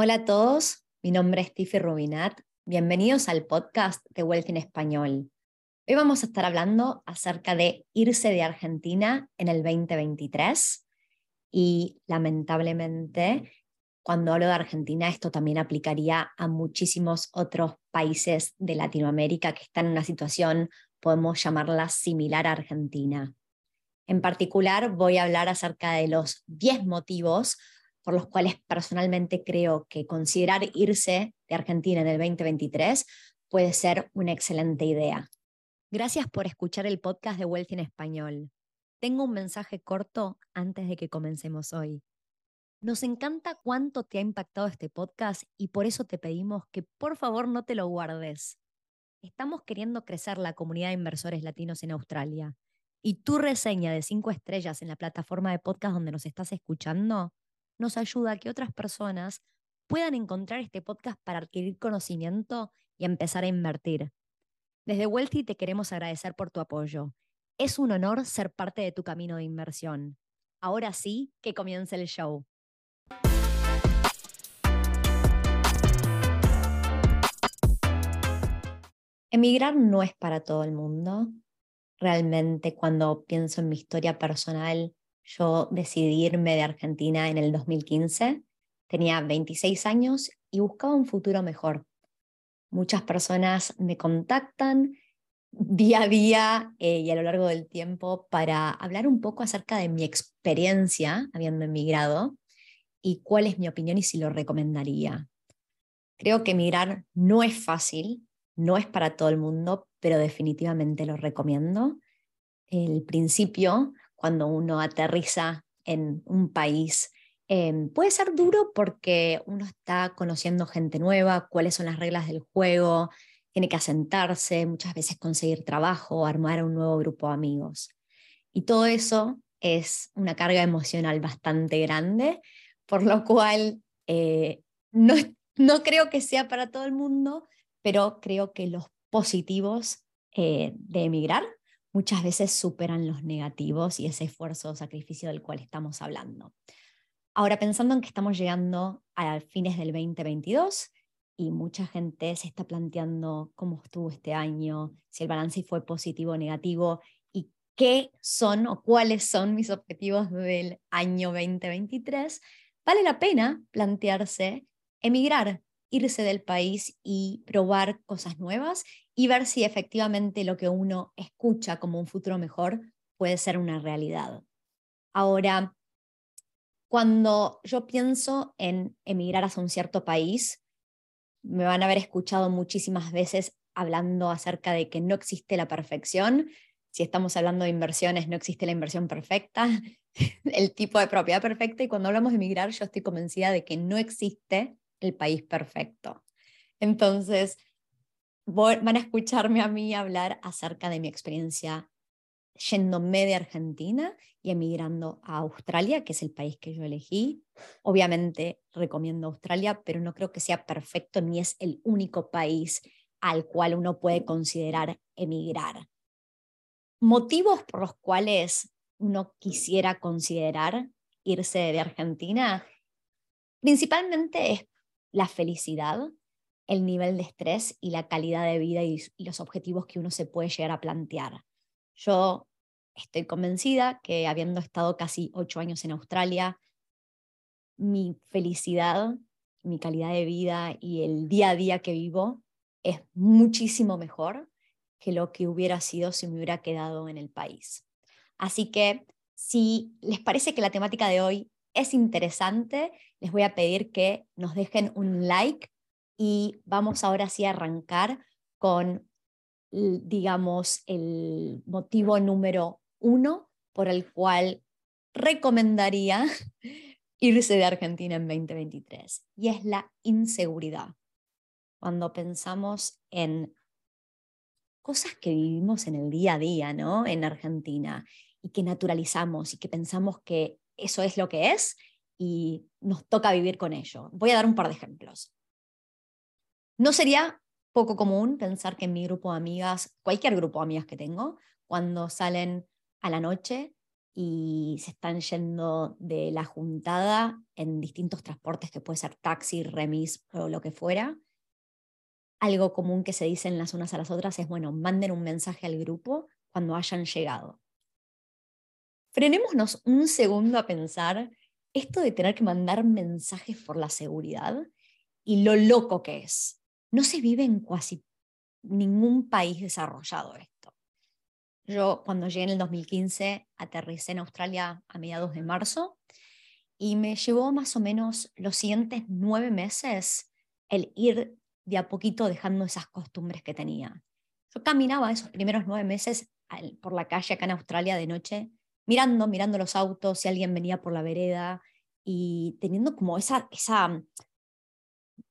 Hola a todos, mi nombre es Tiffy Rubinat. Bienvenidos al podcast de Wealth en Español. Hoy vamos a estar hablando acerca de irse de Argentina en el 2023 y lamentablemente cuando hablo de Argentina esto también aplicaría a muchísimos otros países de Latinoamérica que están en una situación, podemos llamarla similar a Argentina. En particular voy a hablar acerca de los 10 motivos por los cuales personalmente creo que considerar irse de Argentina en el 2023 puede ser una excelente idea. Gracias por escuchar el podcast de Wealth en Español. Tengo un mensaje corto antes de que comencemos hoy. Nos encanta cuánto te ha impactado este podcast y por eso te pedimos que por favor no te lo guardes. Estamos queriendo crecer la comunidad de inversores latinos en Australia y tu reseña de cinco estrellas en la plataforma de podcast donde nos estás escuchando nos ayuda a que otras personas puedan encontrar este podcast para adquirir conocimiento y empezar a invertir. Desde Wealthy te queremos agradecer por tu apoyo. Es un honor ser parte de tu camino de inversión. Ahora sí, que comience el show. Emigrar no es para todo el mundo. Realmente cuando pienso en mi historia personal, yo decidí irme de Argentina en el 2015. Tenía 26 años y buscaba un futuro mejor. Muchas personas me contactan día a día eh, y a lo largo del tiempo para hablar un poco acerca de mi experiencia habiendo emigrado y cuál es mi opinión y si lo recomendaría. Creo que emigrar no es fácil, no es para todo el mundo, pero definitivamente lo recomiendo. El principio cuando uno aterriza en un país. Em, puede ser duro porque uno está conociendo gente nueva, cuáles son las reglas del juego, tiene que asentarse, muchas veces conseguir trabajo, armar un nuevo grupo de amigos. Y todo eso es una carga emocional bastante grande, por lo cual eh, no, no creo que sea para todo el mundo, pero creo que los positivos eh, de emigrar muchas veces superan los negativos y ese esfuerzo o sacrificio del cual estamos hablando. Ahora, pensando en que estamos llegando a fines del 2022 y mucha gente se está planteando cómo estuvo este año, si el balance fue positivo o negativo y qué son o cuáles son mis objetivos del año 2023, vale la pena plantearse emigrar, irse del país y probar cosas nuevas y ver si efectivamente lo que uno escucha como un futuro mejor puede ser una realidad. Ahora, cuando yo pienso en emigrar hacia un cierto país, me van a haber escuchado muchísimas veces hablando acerca de que no existe la perfección. Si estamos hablando de inversiones, no existe la inversión perfecta, el tipo de propiedad perfecta. Y cuando hablamos de emigrar, yo estoy convencida de que no existe el país perfecto. Entonces, van a escucharme a mí hablar acerca de mi experiencia yéndome de Argentina y emigrando a Australia, que es el país que yo elegí. Obviamente recomiendo Australia, pero no creo que sea perfecto ni es el único país al cual uno puede considerar emigrar. Motivos por los cuales uno quisiera considerar irse de Argentina, principalmente es la felicidad, el nivel de estrés y la calidad de vida y, los objetivos que uno se puede llegar a plantear. Yo estoy convencida que habiendo estado casi ocho años en Australia, mi felicidad, mi calidad de vida y el día a día que vivo es muchísimo mejor que lo que hubiera sido si me hubiera quedado en el país. Así que si les parece que la temática de hoy es interesante, les voy a pedir que nos dejen un like y vamos ahora sí a arrancar con, digamos, el motivo número uno por el cual recomendaría irse de Argentina en 2023 y es la inseguridad. Cuando pensamos en cosas que vivimos en el día a día, ¿no? En Argentina y que naturalizamos y que pensamos que eso es lo que es y nos toca vivir con ello. Voy a dar un par de ejemplos. No sería poco común pensar que en mi grupo de amigas, cualquier grupo de amigas que tengo, cuando salen a la noche, y se están yendo de la juntada en distintos transportes que puede ser taxi, remis o lo que fuera. Algo común que se dicen las unas a las otras es, bueno, manden un mensaje al grupo cuando hayan llegado. Frenémonos un segundo a pensar esto de tener que mandar mensajes por la seguridad y lo loco que es. No se vive en casi ningún país desarrollado esto. Yo cuando llegué en el 2015 aterricé en Australia a mediados de marzo y me llevó más o menos los siguientes nueve meses el ir de a poquito dejando esas costumbres que tenía. Yo caminaba esos primeros nueve meses por la calle acá en Australia de noche, mirando, mirando los autos, si alguien venía por la vereda y teniendo como esa, esa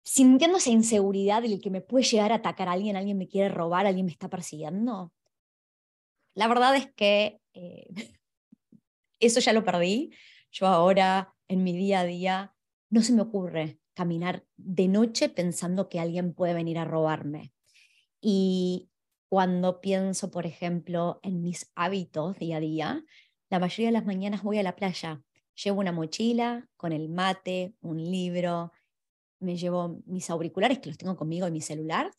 sintiendo esa inseguridad del que me puede llegar a atacar a alguien, alguien me quiere robar, alguien me está persiguiendo. La verdad es que eh, eso ya lo perdí. Yo ahora, en mi día a día, no se me ocurre caminar de noche pensando que alguien puede venir a robarme. Y cuando pienso, por ejemplo, en mis hábitos día a día, la mayoría de las mañanas voy a la playa. Llevo una mochila con el mate, un libro, me llevo mis auriculares que los tengo conmigo en mi celular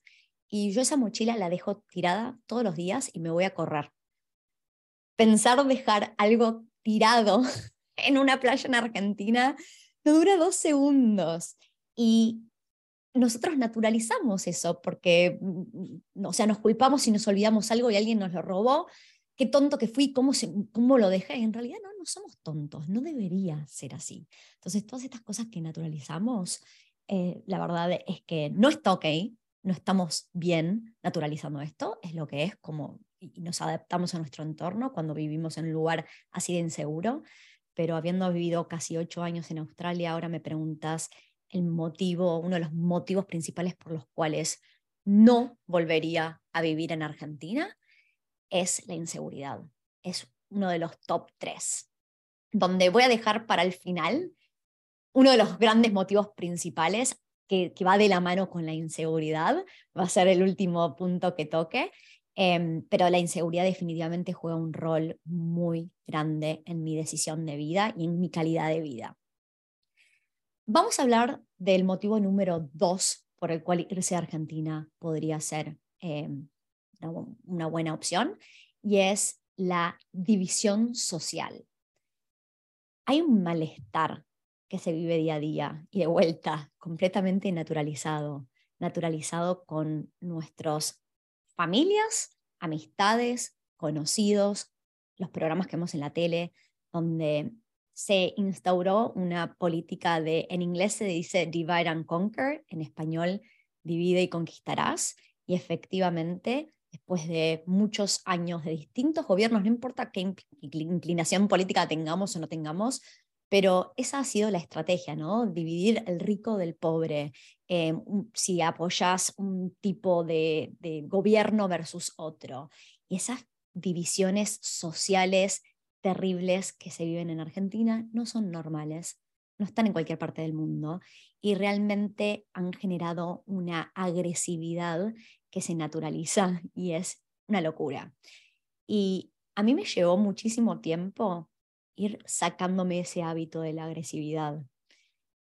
y yo esa mochila la dejo tirada todos los días y me voy a correr pensar dejar algo tirado en una playa en Argentina no dura dos segundos. Y nosotros naturalizamos eso porque, mm, o sea, nos culpamos si nos olvidamos algo y alguien nos lo robó. Qué tonto que fui, cómo, se, cómo lo dejé. En realidad no, no somos tontos, no debería ser así. Entonces, todas estas cosas que naturalizamos, eh, la verdad es que no está ok, no estamos bien naturalizando esto, es lo que es como y nos adaptamos a nuestro entorno cuando vivimos en un lugar así de inseguro, pero habiendo vivido casi ocho años en Australia, ahora me preguntas el motivo, uno de los motivos principales por los cuales no volvería a vivir en Argentina es la inseguridad. Es uno de los top tres, donde voy a dejar para el final uno de los grandes motivos principales que, va de la mano con la inseguridad, va a ser el último punto que toque, Em, pero la inseguridad definitivamente juega un rol muy grande en mi decisión de vida y en mi calidad de vida. Vamos a hablar del motivo número dos por el cual irse a Argentina podría ser em, una buena opción y es la división social. Hay un malestar que se vive día a día y de vuelta completamente naturalizado, naturalizado con nuestros familias, amistades, conocidos, los programas que vemos en la tele, donde se instauró una política de, en inglés se dice divide and conquer, en español divide y conquistarás, y efectivamente, después de muchos años de distintos gobiernos, no importa qué inclinación política tengamos o no tengamos, pero esa ha sido la estrategia, ¿no? Dividir el rico del pobre. Eh, si apoyas un tipo de, de gobierno versus otro. Y esas divisiones sociales terribles que se viven en Argentina no son normales, no están en cualquier parte del mundo y realmente han generado una agresividad que se naturaliza y es una locura. Y a mí me llevó muchísimo tiempo ir sacándome ese hábito de la agresividad,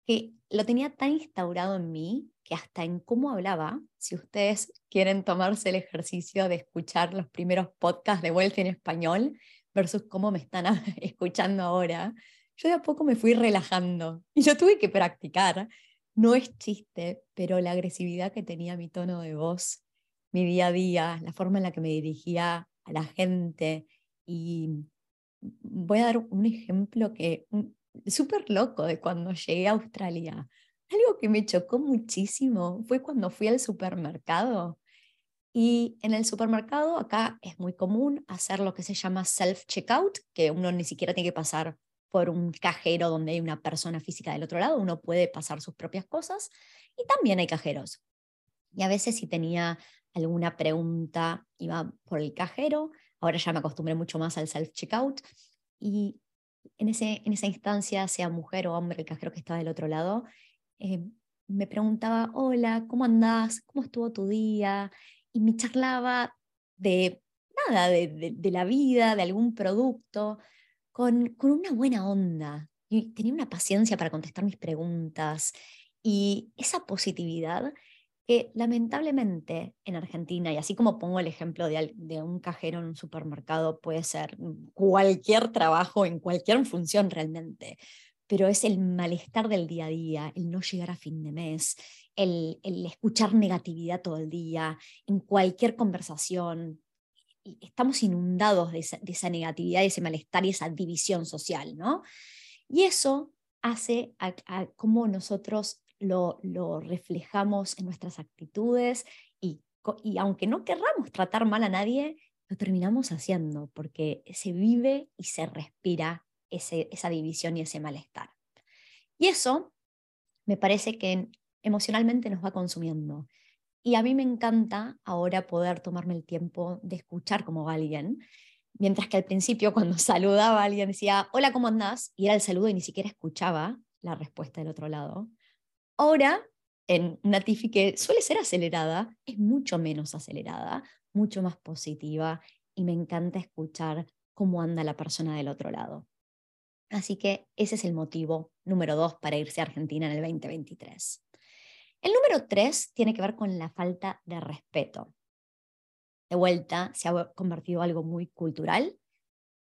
que lo tenía tan instaurado en mí que hasta en cómo hablaba, si ustedes quieren tomarse el ejercicio de escuchar los primeros podcasts de vuelta en español versus cómo me están escuchando ahora, yo de a poco me fui relajando y yo tuve que practicar. No es chiste, pero la agresividad que tenía mi tono de voz, mi día a día, la forma en la que me dirigía a la gente y voy a dar un ejemplo que súper loco de cuando llegué a Australia. Algo que me chocó muchísimo fue cuando fui al supermercado. Y en el supermercado acá es muy común hacer lo que se llama self-checkout, que uno ni siquiera tiene que pasar por un cajero donde hay una persona física del otro lado, uno puede pasar sus propias cosas y también hay cajeros. Y a veces si tenía alguna pregunta, iba por el cajero, Ahora ya me acostumbré mucho más al self-checkout. Y en, ese, en esa instancia, sea mujer o hombre, el cajero que estaba del otro lado, eh, me preguntaba, hola, ¿cómo andás? ¿Cómo estuvo tu día? Y me charlaba de nada, de, de, la vida, de algún producto, con, con una buena onda. Y tenía una paciencia para contestar mis preguntas. Y esa positividad lamentablemente en Argentina, y así como pongo el ejemplo de, un cajero en un supermercado, puede ser cualquier trabajo en cualquier función realmente, pero es el malestar del día a día, el no llegar a fin de mes, el, el escuchar negatividad todo el día, en cualquier conversación. Estamos inundados de esa, de esa negatividad, de ese malestar y esa división social, ¿no? Y eso hace a, a cómo nosotros lo, reflejamos en nuestras actitudes y, aunque no querramos tratar mal a nadie, lo terminamos haciendo porque se vive y se respira esa división y ese malestar. Y eso me parece que emocionalmente nos va consumiendo. Y a mí me encanta ahora poder tomarme el tiempo de escuchar como alguien, mientras que al principio cuando saludaba a alguien decía, hola, ¿cómo andás? Y era el saludo y ni siquiera escuchaba la respuesta del otro lado. Ahora, en una Tiffy que suele ser acelerada, es mucho menos acelerada, mucho más positiva y me encanta escuchar cómo anda la persona del otro lado. Así que ese es el motivo número dos para irse a Argentina en el 2023. El número tres tiene que ver con la falta de respeto. De vuelta, se ha convertido en algo muy cultural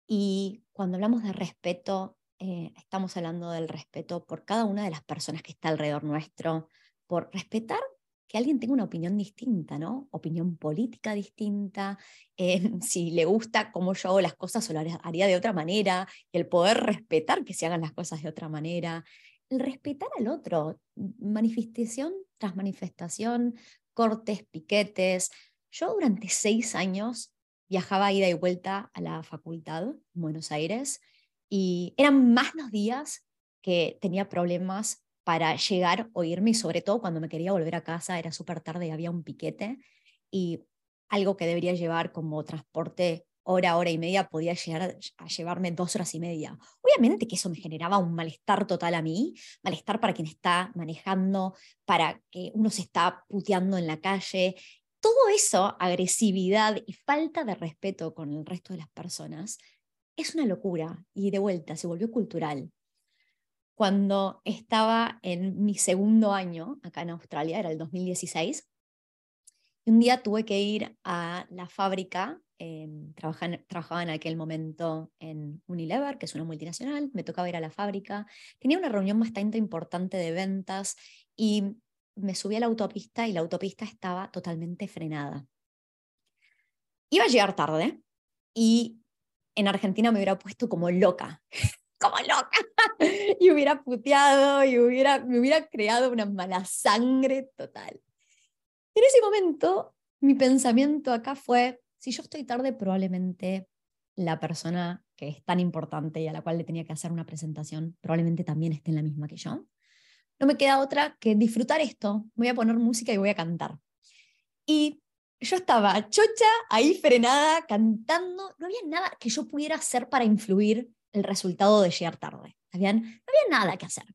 y cuando hablamos de respeto eh, estamos hablando del respeto por cada una de las personas que está alrededor nuestro, por respetar que alguien tenga una opinión distinta, ¿no? Opinión política distinta, eh, si le gusta cómo yo hago las cosas o lo haría de otra manera, el poder respetar que se hagan las cosas de otra manera, el respetar al otro, manifestación tras manifestación, cortes, piquetes. Yo durante seis años viajaba ida y vuelta a la facultad en Buenos Aires y eran más los días que tenía problemas para llegar o irme y sobre todo cuando me quería volver a casa era súper tarde y había un piquete y algo que debería llevar como transporte hora, hora y media podía llegar a llevarme dos horas y media. Obviamente que eso me generaba un malestar total a mí, malestar para quien está manejando, para que uno se está puteando en la calle. Todo eso, agresividad y falta de respeto con el resto de las personas, es una locura y de vuelta se volvió cultural. Cuando estaba en mi segundo año acá en Australia, era el 2016, un día tuve que ir a la fábrica, eh, trabajaba, en aquel momento en Unilever, que es una multinacional, me tocaba ir a la fábrica, tenía una reunión bastante importante de ventas y me subí a la autopista y la autopista estaba totalmente frenada. Iba a llegar tarde y en Argentina me hubiera puesto como loca, como loca, y hubiera puteado y hubiera, me hubiera creado una mala sangre total. En ese momento, mi pensamiento acá fue, si yo estoy tarde, probablemente la persona que es tan importante y a la cual le tenía que hacer una presentación, probablemente también esté en la misma que yo. No me queda otra que disfrutar esto. Voy a poner música y voy a cantar. Y yo estaba chocha, ahí frenada, cantando, no había nada que yo pudiera hacer para influir el resultado de llegar tarde. No había nada que hacer.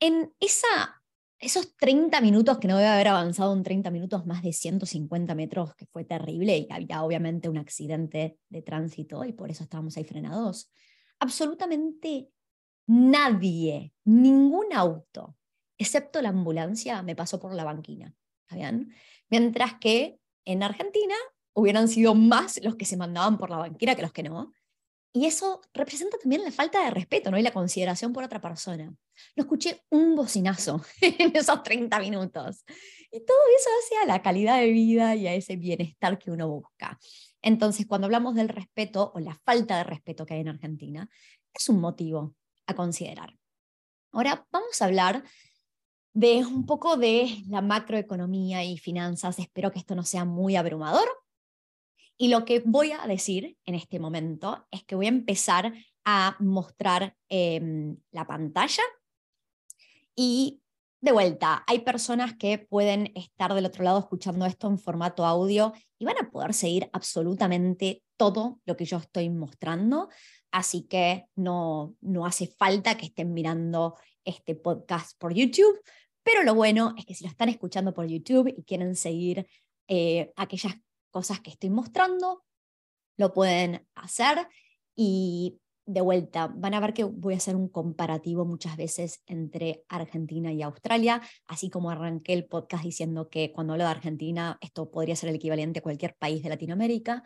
En esa, esos 30 minutos, que no debe haber avanzado en 30 minutos más de 150 metros, que fue terrible y había obviamente un accidente de tránsito y por eso estábamos ahí frenados, absolutamente nadie, ningún auto, excepto la ambulancia, me pasó por la banquina. ¿Está Mientras que en Argentina hubieran sido más los que se mandaban por la banquera que los que no. Y eso representa también la falta de respeto ¿no? y la consideración por otra persona. No escuché un bocinazo en esos 30 minutos. Y todo eso hace a la calidad de vida y a ese bienestar que uno busca. Entonces, cuando hablamos del respeto o la falta de respeto que hay en Argentina, es un motivo a considerar. Ahora vamos a hablar de un poco de la macroeconomía y finanzas. Espero que esto no sea muy abrumador. Y lo que voy a decir en este momento es que voy a empezar a mostrar em, la pantalla y de vuelta, hay personas que pueden estar del otro lado escuchando esto en formato audio y van a poder seguir absolutamente todo lo que yo estoy mostrando, así que no, no hace falta que estén mirando este podcast por YouTube, pero lo bueno es que si lo están escuchando por YouTube y quieren seguir eh, aquellas cosas que estoy mostrando, lo pueden hacer. Y de vuelta, van a ver que voy a hacer un comparativo muchas veces entre Argentina y Australia, así como arranqué el podcast diciendo que cuando hablo de Argentina, esto podría ser el equivalente a cualquier país de Latinoamérica.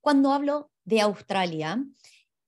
Cuando hablo de Australia,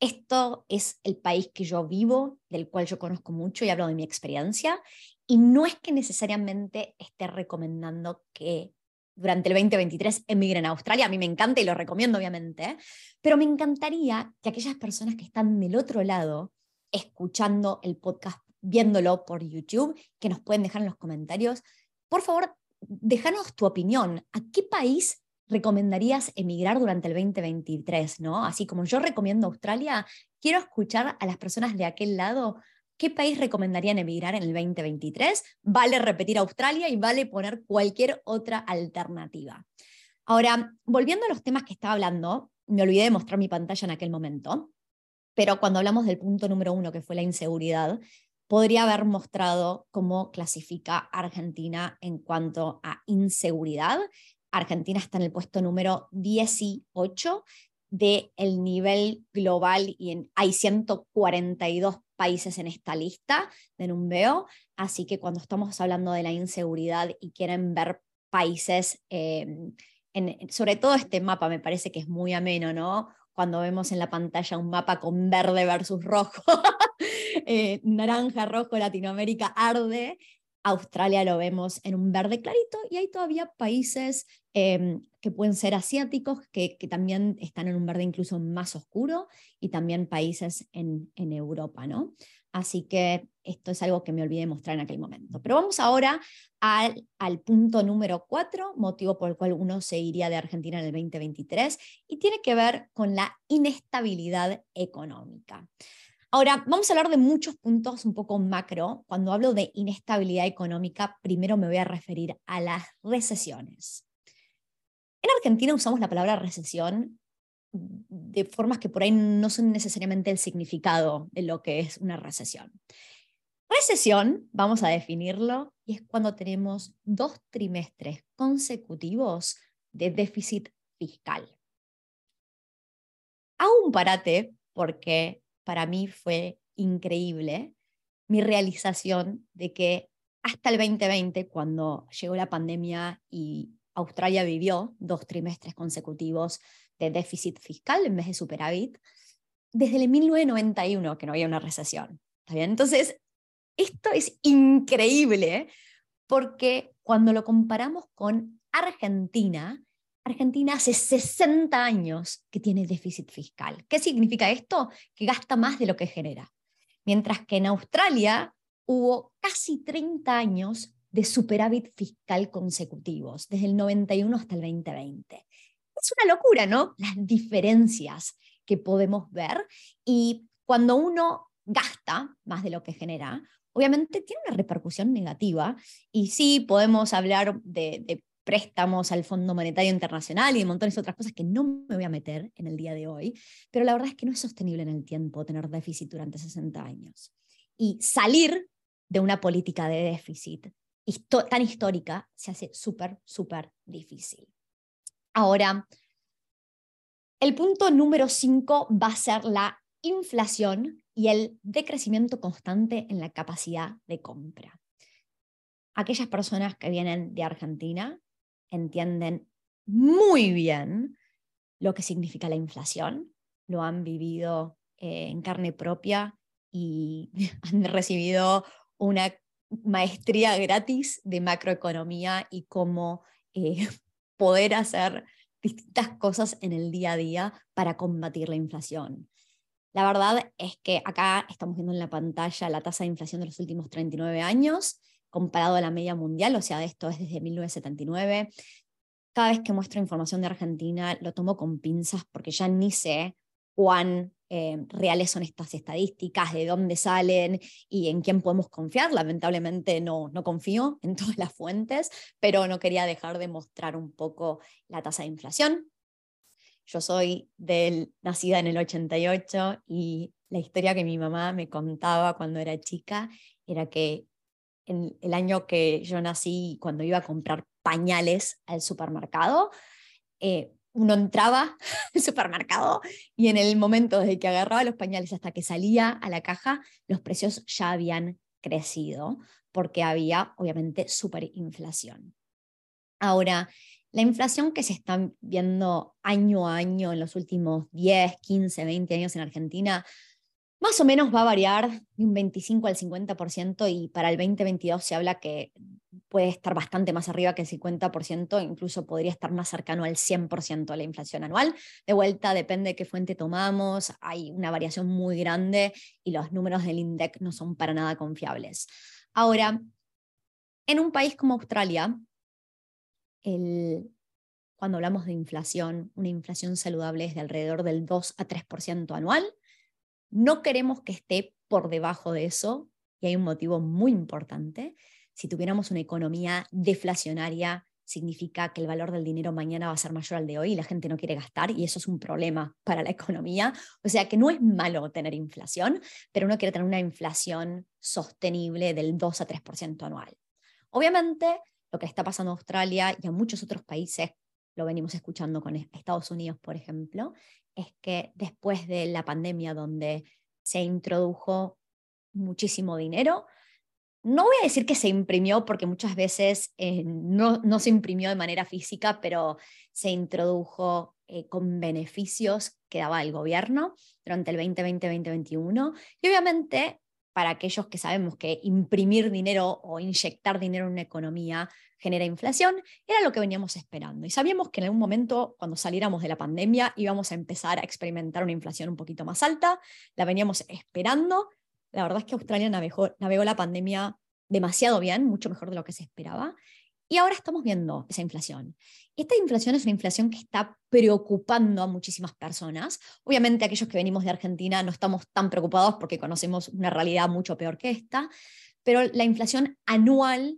esto es el país que yo vivo, del cual yo conozco mucho y hablo de mi experiencia, y no es que necesariamente esté recomendando que durante el 2023 emigren a Australia. A mí me encanta y lo recomiendo, obviamente, pero me encantaría que aquellas personas que están del otro lado, escuchando el podcast, viéndolo por YouTube, que nos pueden dejar en los comentarios, por favor, déjanos tu opinión. ¿A qué país recomendarías emigrar durante el 2023? ¿no? Así como yo recomiendo Australia, quiero escuchar a las personas de aquel lado ¿Qué país recomendarían emigrar en el 2023? Vale repetir Australia y vale poner cualquier otra alternativa. Ahora, volviendo a los temas que estaba hablando, me olvidé de mostrar mi pantalla en aquel momento, pero cuando hablamos del punto número uno, que fue la inseguridad, podría haber mostrado cómo clasifica Argentina en cuanto a inseguridad. Argentina está en el puesto número 18 del el nivel global y en, hay 142 países en esta lista de Numbeo, así que cuando estamos hablando de la inseguridad y quieren ver países, em, sobre todo este mapa me parece que es muy ameno, ¿no? Cuando vemos en la pantalla un mapa con verde versus rojo, eh, naranja, rojo, Latinoamérica arde, Australia lo vemos en un verde clarito y hay todavía países em, que pueden ser asiáticos que, también están en un verde incluso más oscuro y también países en, Europa, ¿no? Así que esto es algo que me olvidé mostrar en aquel momento. Pero vamos ahora al, al punto número cuatro, motivo por el cual uno se iría de Argentina en el 2023, y tiene que ver con la inestabilidad económica. Ahora, vamos a hablar de muchos puntos un poco macro. Cuando hablo de inestabilidad económica, primero me voy a referir a las recesiones. En Argentina usamos la palabra recesión de formas que por ahí no son necesariamente el significado de lo que es una recesión. Recesión, vamos a definirlo, y es cuando tenemos dos trimestres consecutivos de déficit fiscal. Hago un parate porque para mí fue increíble mi realización de que hasta el 2020, cuando llegó la pandemia y Australia vivió dos trimestres consecutivos de déficit fiscal en vez de superávit, desde el 1991 que no había una recesión. Entonces, esto es increíble porque cuando lo comparamos con Argentina, Argentina hace 60 años que tiene déficit fiscal. ¿Qué significa esto? Que gasta más de lo que genera. Mientras que en Australia hubo casi 30 años de superávit fiscal consecutivos, desde el 91 hasta el 2020. Es una locura, ¿no? Las diferencias que podemos ver y cuando uno gasta más de lo que genera, obviamente tiene una repercusión negativa y sí podemos hablar de, de préstamos al Fondo Monetario Internacional y montones de otras cosas que no me voy a meter en el día de hoy, pero la verdad es que no es sostenible en el tiempo tener déficit durante 60 años. Y salir de una política de déficit tan histórica se hace súper, súper difícil. Ahora, el punto número 5 va a ser la inflación y el decrecimiento constante en la capacidad de compra. Aquellas personas que vienen de Argentina entienden muy bien lo que significa la inflación, lo han vivido eh, en carne propia y han recibido una maestría gratis de macroeconomía y cómo eh, poder hacer distintas cosas en el día a día para combatir la inflación. La verdad es que acá estamos viendo en la pantalla la tasa de inflación de los últimos 39 años comparado a la media mundial, o sea, esto es desde 1979. Cada vez que muestro información de Argentina lo tomo con pinzas porque ya ni sé cuán eh, reales son estas estadísticas, de dónde salen y en quién podemos confiar. Lamentablemente no, no confío en todas las fuentes, pero no quería dejar de mostrar un poco la tasa de inflación. Yo soy del, nacida en el 88 y la historia que mi mamá me contaba cuando era chica era que en el año que yo nací, cuando iba a comprar pañales al supermercado, eh, uno entraba al supermercado y en el momento desde que agarraba los pañales hasta que salía a la caja, los precios ya habían crecido porque había obviamente superinflación. Ahora, la inflación que se está viendo año a año en los últimos 10, 15, 20 años en Argentina, más o menos va a variar de un 25 al 50% y para el 2022 se habla que puede estar bastante más arriba que el 50%, incluso podría estar más cercano al 100% de la inflación anual. De vuelta, depende de qué fuente tomamos, hay una variación muy grande y los números del INDEC no son para nada confiables. Ahora, en un país como Australia, cuando hablamos de inflación, una inflación saludable es de alrededor del 2 a 3% anual. No queremos que esté por debajo de eso y hay un motivo muy importante. Si tuviéramos una economía deflacionaria, significa que el valor del dinero mañana va a ser mayor al de hoy y la gente no quiere gastar y eso es un problema para la economía. O sea que no es malo tener inflación, pero uno quiere tener una inflación sostenible del 2 a 3% anual. Obviamente, lo que está pasando en Australia y en muchos otros países, lo venimos escuchando con Estados Unidos, por ejemplo, es que después de la pandemia donde se introdujo muchísimo dinero, no voy a decir que se imprimió porque muchas veces eh, no, no, se imprimió de manera física, pero se introdujo eh, con beneficios que daba el gobierno durante el 2020-2021. Y obviamente para aquellos que sabemos que imprimir dinero o inyectar dinero en una economía genera inflación, era lo que veníamos esperando. Y sabíamos que en algún momento, cuando saliéramos de la pandemia, íbamos a empezar a experimentar una inflación un poquito más alta, la veníamos esperando. La verdad es que Australia navegó, navegó la pandemia demasiado bien, mucho mejor de lo que se esperaba. Y ahora estamos viendo esa inflación. Esta inflación es una inflación que está preocupando a muchísimas personas. Obviamente aquellos que venimos de Argentina no estamos tan preocupados porque conocemos una realidad mucho peor que esta, pero la inflación anual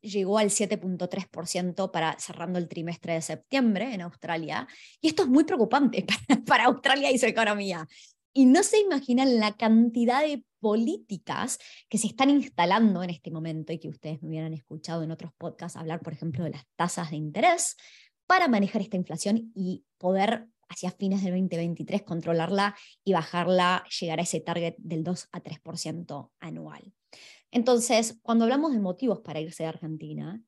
llegó al 7.3% para cerrando el trimestre de septiembre en Australia. Y esto es muy preocupante para Australia y su economía. Y no se imaginan la cantidad de políticas que se están instalando en este momento y que ustedes me hubieran escuchado en otros podcasts hablar, por ejemplo, de las tasas de interés para manejar esta inflación y poder hacia fines del 2023 controlarla y bajarla, llegar a ese target del 2 a 3% anual. Entonces, cuando hablamos de motivos para irse de Argentina,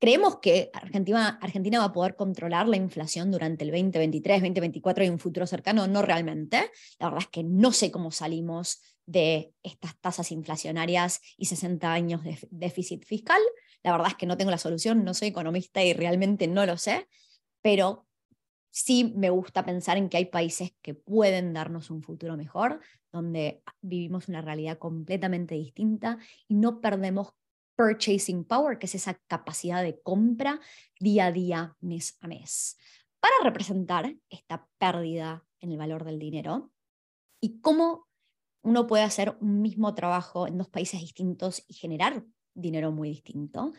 Creemos que Argentina, Argentina va a poder controlar la inflación durante el 2023, 2024 y un futuro cercano, no realmente. La verdad es que no sé cómo salimos de estas tasas inflacionarias y 60 años de déficit fiscal. La verdad es que no tengo la solución, no soy economista y realmente no lo sé, pero sí me gusta pensar en que hay países que pueden darnos un futuro mejor, donde vivimos una realidad completamente distinta y no perdemos purchasing power, que es esa capacidad de compra día a día, mes a mes, para representar esta pérdida en el valor del dinero y cómo uno puede hacer un mismo trabajo en dos países distintos y generar dinero muy distinto.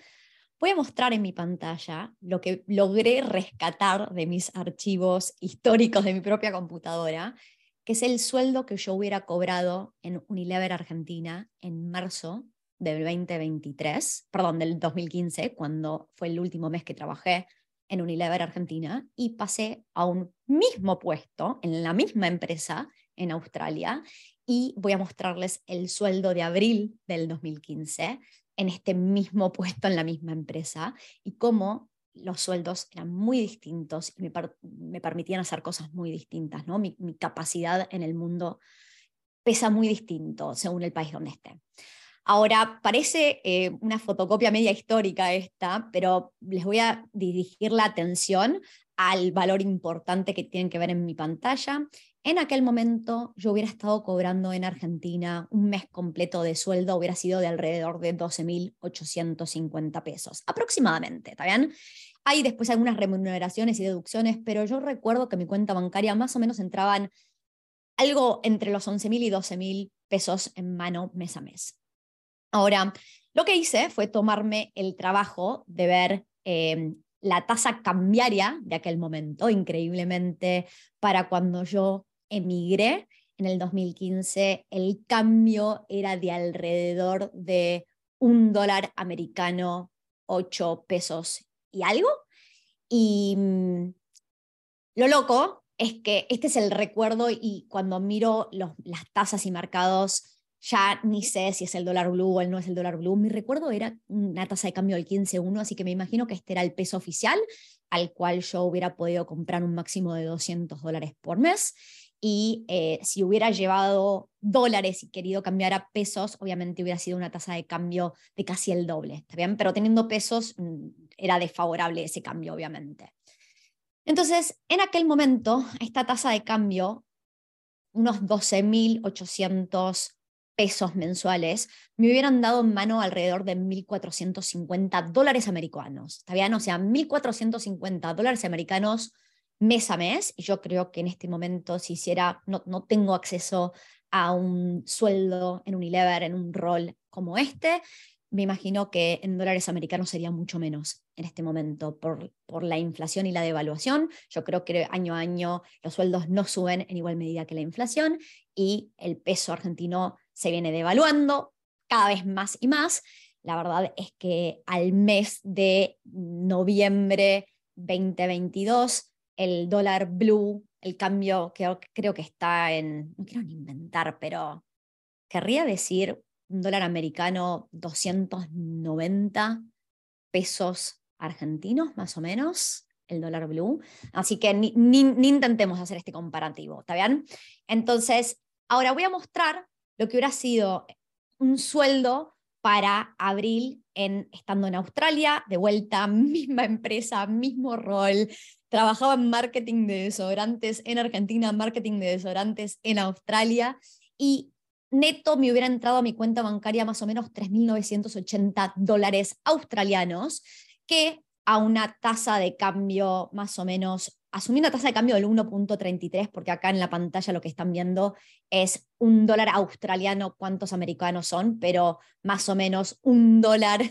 Voy a mostrar en mi pantalla lo que logré rescatar de mis archivos históricos de mi propia computadora, que es el sueldo que yo hubiera cobrado en Unilever Argentina en marzo del 2023, perdón, del 2015, cuando fue el último mes que trabajé en Unilever Argentina y pasé a un mismo puesto en la misma empresa en Australia y voy a mostrarles el sueldo de abril del 2015 en este mismo puesto en la misma empresa y cómo los sueldos eran muy distintos y me, permitían hacer cosas muy distintas, ¿no? Mi capacidad en el mundo pesa muy distinto según el país donde esté. Ahora, parece eh, una fotocopia media histórica esta, pero les voy a dirigir la atención al valor importante que tienen que ver en mi pantalla. En aquel momento yo hubiera estado cobrando en Argentina un mes completo de sueldo, hubiera sido de alrededor de 12.850 pesos, aproximadamente, ¿está? Hay después algunas remuneraciones y deducciones, pero yo recuerdo que mi cuenta bancaria más o menos entraban algo entre los 11.000 y 12.000 pesos en mano mes a mes. Ahora, lo que hice fue tomarme el trabajo de ver em, la tasa cambiaria de aquel momento, increíblemente, para cuando yo emigré en el 2015, el cambio era de alrededor de un dólar americano, ocho pesos y algo. Y mm, lo loco es que este es el recuerdo y cuando miro las tasas y mercados, ya ni sé si es el dólar blue o el no es el dólar blue. Mi recuerdo era una tasa de cambio del 15.1, así que me imagino que este era el peso oficial al cual yo hubiera podido comprar un máximo de 200 dólares por mes. Y eh, si hubiera llevado dólares y querido cambiar a pesos, obviamente hubiera sido una tasa de cambio de casi el doble. Pero teniendo pesos mm, era desfavorable ese cambio, obviamente. Entonces, en aquel momento, esta tasa de cambio, unos 12.800 pesos mensuales, me hubieran dado en mano alrededor de 1.450 dólares americanos. ¿Está bien? O sea, 1.450 dólares americanos mes a mes. Y yo creo que en este momento, si hiciera, no, no tengo acceso a un sueldo en Unilever, en un rol como este, me imagino que en dólares americanos sería mucho menos en este momento por, por la inflación y la devaluación. Yo creo que año a año los sueldos no suben en igual medida que la inflación y el peso argentino se viene devaluando cada vez más y más. La verdad es que al mes de noviembre 2022, el dólar blue, el cambio que creo que está en, no quiero ni inventar, pero querría decir un dólar americano 290 pesos argentinos, más o menos, el dólar blue. Así que ni, ni intentemos hacer este comparativo, ¿está bien? Entonces, ahora voy a mostrar lo que hubiera sido un sueldo para abril en, estando en Australia, de vuelta, misma empresa, mismo rol. Trabajaba en marketing de desodorantes en Argentina, marketing de desodorantes en Australia y neto me hubiera entrado a mi cuenta bancaria más o menos 3.980 dólares australianos, que a una tasa de cambio más o menos asumiendo una tasa de cambio del 1.33, porque acá en la pantalla lo que están viendo es un dólar australiano, cuántos americanos son, pero más o menos un dólar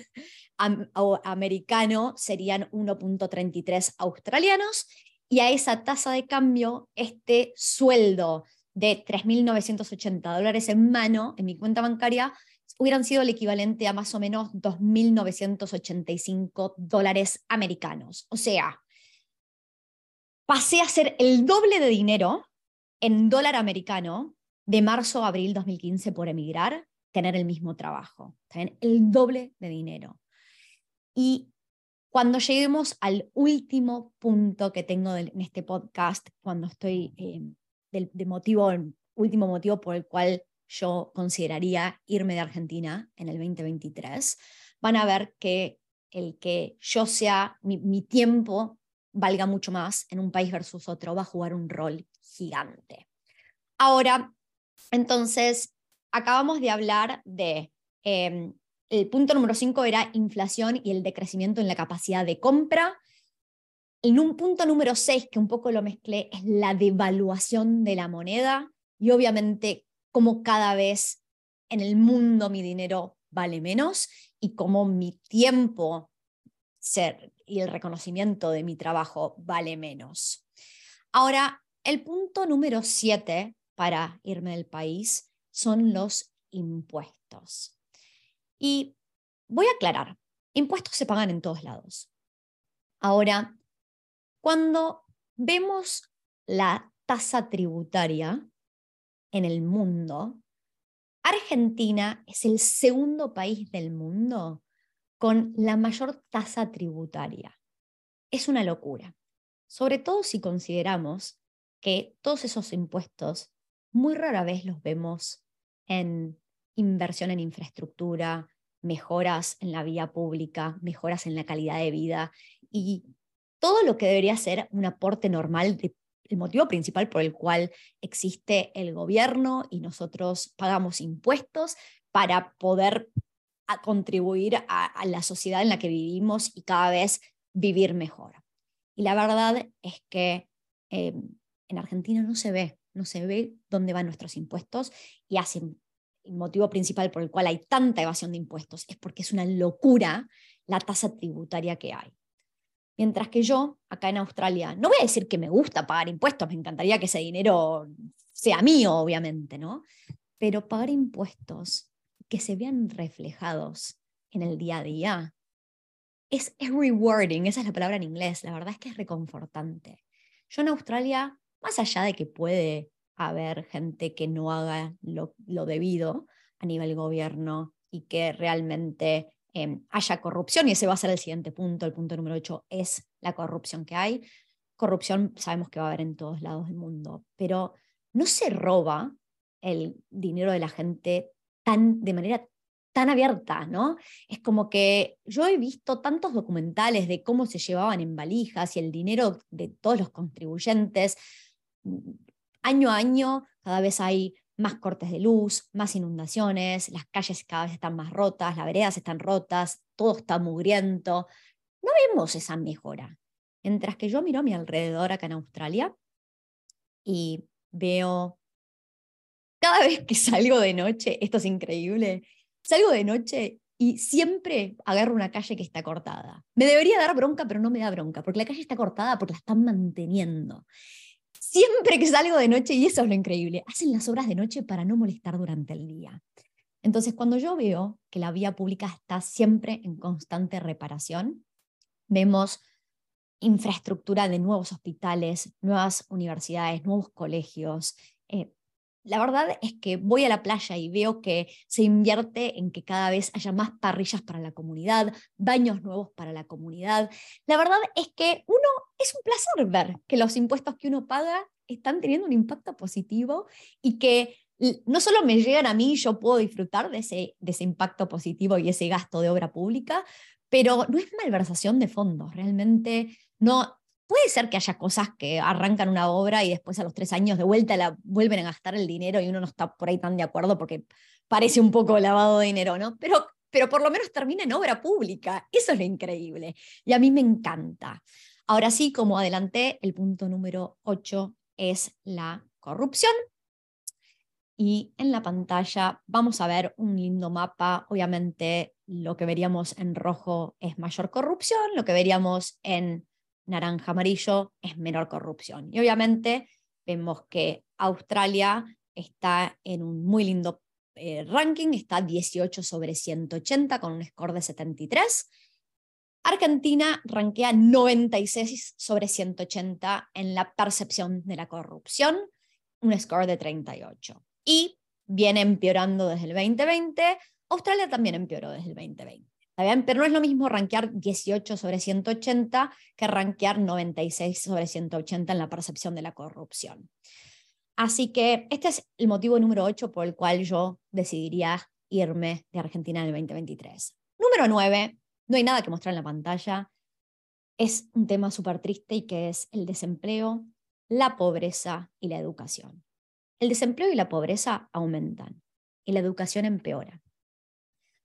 americano serían 1.33 australianos, y a esa tasa de cambio, este sueldo de 3.980 dólares en mano en mi cuenta bancaria hubieran sido el equivalente a más o menos 2.985 dólares americanos. O sea, pasé a ser el doble de dinero en dólar americano de marzo a abril 2015 por emigrar, tener el mismo trabajo. El doble de dinero. Y cuando lleguemos al último punto que tengo en este podcast, cuando estoy eh, de, motivo, último motivo por el cual yo consideraría irme de Argentina en el 2023, van a ver que el que yo sea, mi tiempo valga mucho más en un país versus otro, va a jugar un rol gigante. Ahora, entonces, acabamos de hablar de, em, el punto número 5 era inflación y el decrecimiento en la capacidad de compra. En un punto número 6, que un poco lo mezclé, es la devaluación de la moneda y obviamente cómo cada vez en el mundo mi dinero vale menos y cómo mi tiempo ser, y el reconocimiento de mi trabajo vale menos. Ahora, el punto número siete para irme del país son los impuestos. Y voy a aclarar, impuestos se pagan en todos lados. Ahora, cuando vemos la tasa tributaria en el mundo, Argentina es el segundo país del mundo con la mayor tasa tributaria. Es una locura, sobre todo si consideramos que todos esos impuestos muy rara vez los vemos en inversión en infraestructura, mejoras en la vía pública, mejoras en la calidad de vida y todo lo que debería ser un aporte normal, el motivo principal por el cual existe el gobierno y nosotros pagamos impuestos para poder a contribuir a, la sociedad en la que vivimos y cada vez vivir mejor. Y la verdad es que eh, en Argentina no se ve, no se ve dónde van nuestros impuestos y hacen el motivo principal por el cual hay tanta evasión de impuestos es porque es una locura la tasa tributaria que hay. Mientras que yo, acá en Australia, no voy a decir que me gusta pagar impuestos, me encantaría que ese dinero sea mío, obviamente, ¿no? Pero pagar impuestos que se vean reflejados en el día a día, es, es rewarding, esa es la palabra en inglés, la verdad es que es reconfortante. Yo en Australia, más allá de que puede haber gente que no haga lo, debido a nivel gobierno y que realmente em, haya corrupción, y ese va a ser el siguiente punto, el punto número 8 es la corrupción que hay. Corrupción sabemos que va a haber en todos lados del mundo, pero no se roba el dinero de la gente tan, de manera tan abierta, ¿no? Es como que yo he visto tantos documentales de cómo se llevaban en valijas y el dinero de todos los contribuyentes. Año a año cada vez hay más cortes de luz, más inundaciones, las calles cada vez están más rotas, las veredas están rotas, todo está mugriento. No vemos esa mejora. Mientras que yo miro a mi alrededor acá en Australia y veo cada vez que salgo de noche, esto es increíble, salgo de noche y siempre agarro una calle que está cortada. Me debería dar bronca, pero no me da bronca, porque la calle está cortada porque la están manteniendo. Siempre que salgo de noche, y eso es lo increíble, hacen las obras de noche para no molestar durante el día. Entonces, cuando yo veo que la vía pública está siempre en constante reparación, vemos infraestructura de nuevos hospitales, nuevas universidades, nuevos colegios, eh, la verdad es que voy a la playa y veo que se invierte en que cada vez haya más parrillas para la comunidad, baños nuevos para la comunidad. La verdad es que uno es un placer ver que los impuestos que uno paga están teniendo un impacto positivo y que no solo me llegan a mí, yo puedo disfrutar de ese, de ese impacto positivo y ese gasto de obra pública, pero no es malversación de fondos, realmente no, Puede ser que haya cosas que arrancan una obra y después a los tres años de vuelta la vuelven a gastar el dinero y uno no está por ahí tan de acuerdo porque parece un poco lavado de dinero, ¿no? Pero, pero por lo menos termina en obra pública. Eso es lo increíble. Y a mí me encanta. Ahora sí, como adelanté, el punto número 8 es la corrupción. Y en la pantalla vamos a ver un lindo mapa. Obviamente lo que veríamos en rojo es mayor corrupción, lo que veríamos en naranja amarillo es menor corrupción. Y obviamente vemos que Australia está en un muy lindo eh, ranking, está 18 sobre 180 con un score de 73. Argentina rankea 96 sobre 180 en la percepción de la corrupción, un score de 38. Y viene empeorando desde el 2020, Australia también empeoró desde el 2020. Pero no es lo mismo rankear 18 sobre 180 que rankear 96 sobre 180 en la percepción de la corrupción. Así que este es el motivo número 8 por el cual yo decidiría irme de Argentina en el 2023. Número 9, no hay nada que mostrar en la pantalla. Es un tema súper triste y que es el desempleo, la pobreza y la educación. El desempleo y la pobreza aumentan y la educación empeora.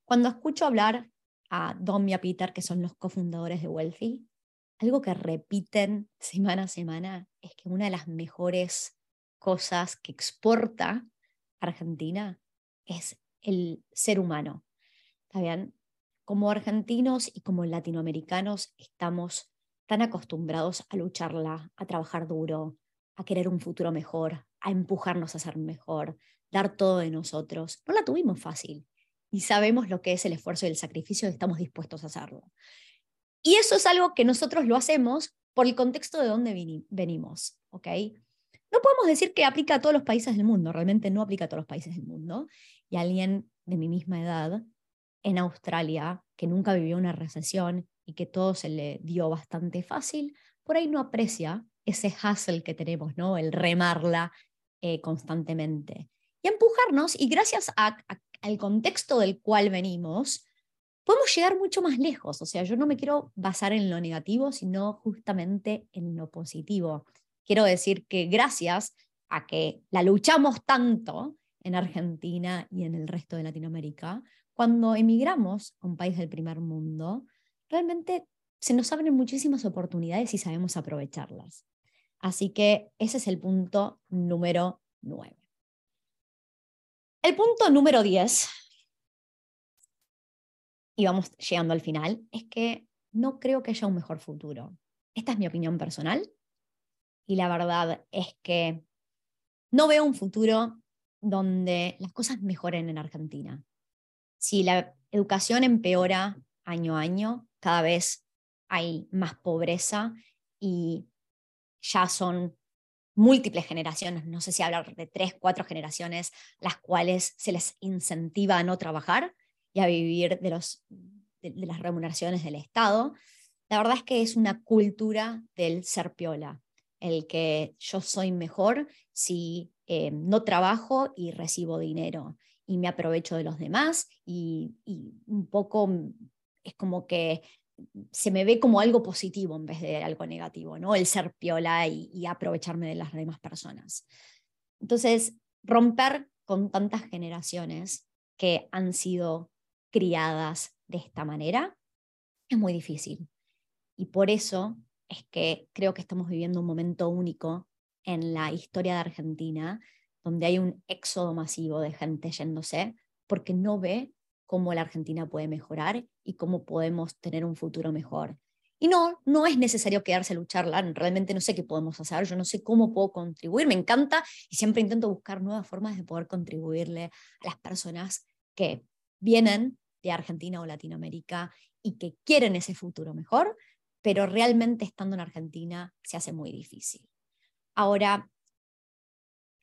Cuando escucho hablar a Dom y a Peter, que son los cofundadores de Wealthy, algo que repiten semana a semana es que una de las mejores cosas que exporta Argentina es el ser humano. ¿Está bien? Como argentinos y como latinoamericanos estamos tan acostumbrados a lucharla, a trabajar duro, a querer un futuro mejor, a empujarnos a ser mejor, dar todo de nosotros. No la tuvimos fácil y sabemos lo que es el esfuerzo y el sacrificio y estamos dispuestos a hacerlo. Y eso es algo que nosotros lo hacemos por el contexto de donde venimos, ¿ok? No podemos decir que aplica a todos los países del mundo, realmente no aplica a todos los países del mundo. Y alguien de mi misma edad en Australia, que nunca vivió una recesión y que todo se le dio bastante fácil, por ahí no aprecia ese hustle que tenemos, ¿no? El remarla eh, constantemente. Y empujarnos, y gracias a, a, al contexto del cual venimos, podemos llegar mucho más lejos. O sea, yo no me quiero basar en lo negativo, sino justamente en lo positivo. Quiero decir que gracias a que la luchamos tanto en Argentina y en el resto de Latinoamérica, cuando emigramos a un país del primer mundo, realmente se nos abren muchísimas oportunidades y sabemos aprovecharlas. Así que ese es el punto número nueve. El punto número 10, y vamos llegando al final, es que no creo que haya un mejor futuro. Esta es mi opinión personal y la verdad es que no veo un futuro donde las cosas mejoren en Argentina. Si la educación empeora año a año, cada vez hay más pobreza y ya son múltiples generaciones, no sé si hablar de tres, cuatro generaciones, las cuales se les incentiva a no trabajar y a vivir de, los, de, las remuneraciones del Estado. La verdad es que es una cultura del ser piola, el que yo soy mejor si eh, no trabajo y recibo dinero y me aprovecho de los demás y un poco es como que se me ve como algo positivo en vez de algo negativo, ¿no? El ser piola y, aprovecharme de las demás personas. Entonces, romper con tantas generaciones que han sido criadas de esta manera es muy difícil. Y por eso es que creo que estamos viviendo un momento único en la historia de Argentina, donde hay un éxodo masivo de gente yéndose porque no ve cómo la Argentina puede mejorar y cómo podemos tener un futuro mejor. Y no, no es necesario quedarse a lucharla, realmente no sé qué podemos hacer, yo no sé cómo puedo contribuir, me encanta y siempre intento buscar nuevas formas de poder contribuirle a las personas que vienen de Argentina o Latinoamérica y que quieren ese futuro mejor, pero realmente estando en Argentina se hace muy difícil. Ahora,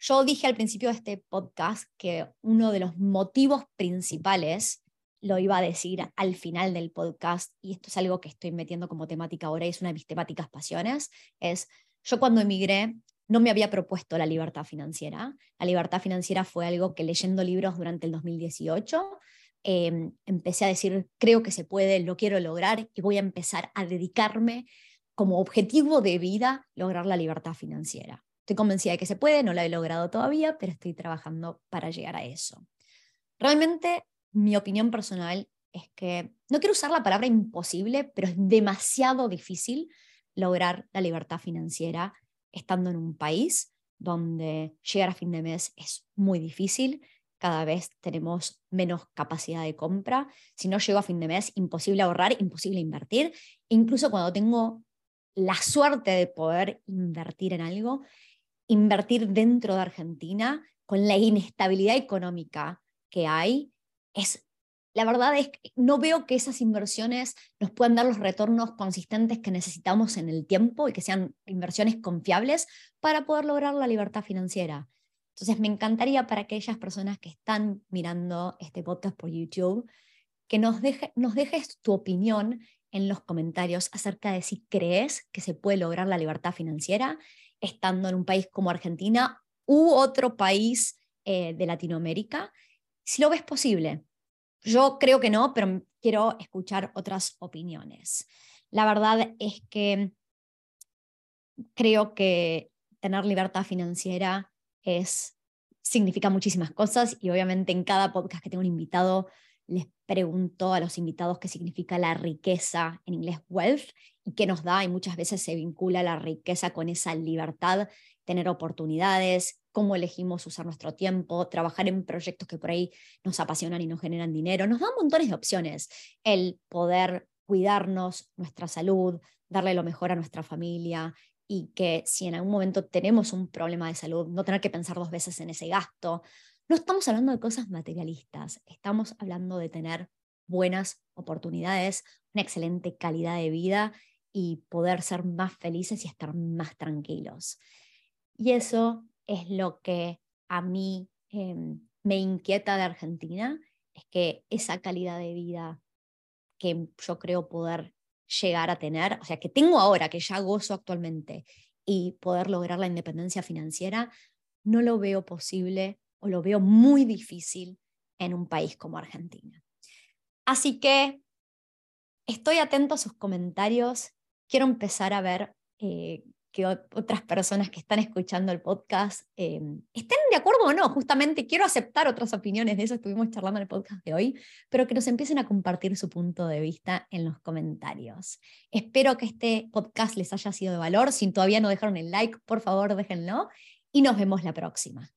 yo dije al principio de este podcast que uno de los motivos principales lo iba a decir al final del podcast, y esto es algo que estoy metiendo como temática ahora y es una de mis temáticas pasiones, es yo cuando emigré no me había propuesto la libertad financiera. La libertad financiera fue algo que leyendo libros durante el 2018 em, empecé a decir, creo que se puede, lo quiero lograr y voy a empezar a dedicarme como objetivo de vida lograr la libertad financiera. Estoy convencida de que se puede, no la he logrado todavía, pero estoy trabajando para llegar a eso. Realmente, mi opinión personal es que no quiero usar la palabra imposible, pero es demasiado difícil lograr la libertad financiera estando en un país donde llegar a fin de mes es muy difícil, cada vez tenemos menos capacidad de compra. Si no llego a fin de mes, imposible ahorrar, imposible invertir. Incluso cuando tengo la suerte de poder invertir en algo, invertir dentro de Argentina con la inestabilidad económica que hay, es, la verdad es que no veo que esas inversiones nos puedan dar los retornos consistentes que necesitamos en el tiempo y que sean inversiones confiables para poder lograr la libertad financiera. Entonces, me encantaría para aquellas personas que están mirando este podcast por YouTube, que nos, deje, nos dejes tu opinión en los comentarios acerca de si crees que se puede lograr la libertad financiera estando en un país como Argentina u otro país eh, de Latinoamérica, si lo ves posible. Yo creo que no, pero quiero escuchar otras opiniones. La verdad es que creo que tener libertad financiera es, significa muchísimas cosas y obviamente en cada podcast que tengo un invitado les pregunto a los invitados qué significa la riqueza, en inglés wealth, y qué nos da, y muchas veces se vincula la riqueza con esa libertad, tener oportunidades, cómo elegimos usar nuestro tiempo, trabajar en proyectos que por ahí nos apasionan y nos generan dinero. Nos da montones de opciones el poder cuidarnos, nuestra salud, darle lo mejor a nuestra familia y que si en algún momento tenemos un problema de salud, no tener que pensar dos veces en ese gasto, no estamos hablando de cosas materialistas, estamos hablando de tener buenas oportunidades, una excelente calidad de vida y poder ser más felices y estar más tranquilos. Y eso es lo que a mí em, me inquieta de Argentina, es que esa calidad de vida que yo creo poder llegar a tener, o sea, que tengo ahora, que ya gozo actualmente, y poder lograr la independencia financiera, no lo veo posible o lo veo muy difícil en un país como Argentina. Así que estoy atento a sus comentarios. Quiero empezar a ver eh, que otras personas que están escuchando el podcast eh, estén de acuerdo o no. Justamente quiero aceptar otras opiniones de eso, estuvimos charlando en el podcast de hoy, pero que nos empiecen a compartir su punto de vista en los comentarios. Espero que este podcast les haya sido de valor. Si todavía no dejaron el like, por favor déjenlo y nos vemos la próxima.